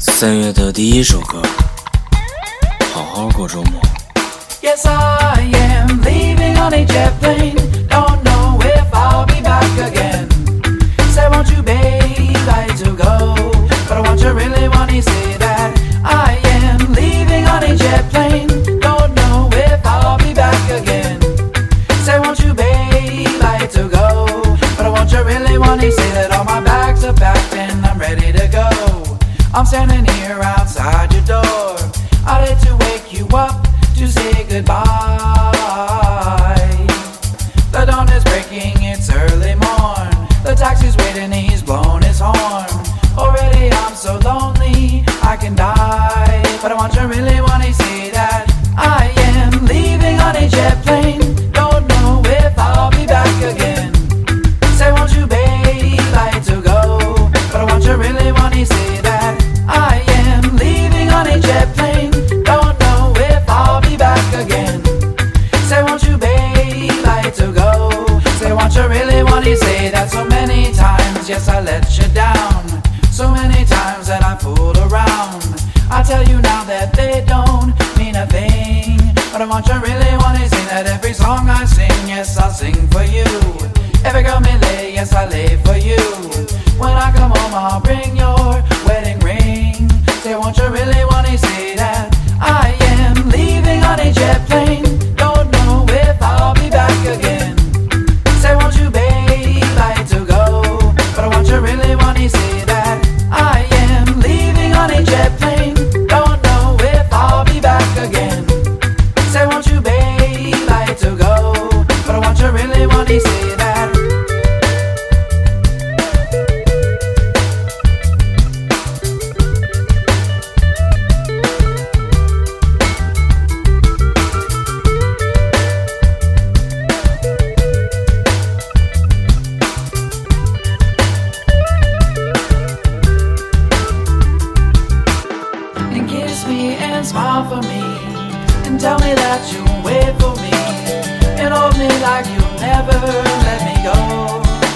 三月的第一首歌，好好过周末。Yes, I am leaving on a jet plane. I'm standing here outside your door. I had to wake you up to say goodbye. The dawn is breaking, it's early morn. The taxi's waiting, he's blown his horn. Already I'm so lonely, I can die. But I want you really want to want say that so many times? Yes, I let you down. So many times that I fooled around. I tell you now that they don't mean a thing. But I want you really want to say that every song I sing, yes, I'll sing for you. Every girl me lay, yes, I lay for you. When I come home, I'll bring and tell me that you'll wait for me and hold me like you'll never let me go.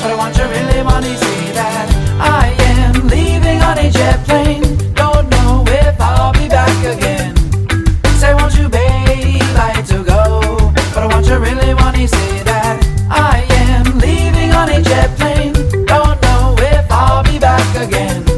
But I want you really want see that I am leaving on a jet plane. Don't know if I'll be back again. Say, won't you, babe, like to go? But I want you really want see that I am leaving on a jet plane. Don't know if I'll be back again.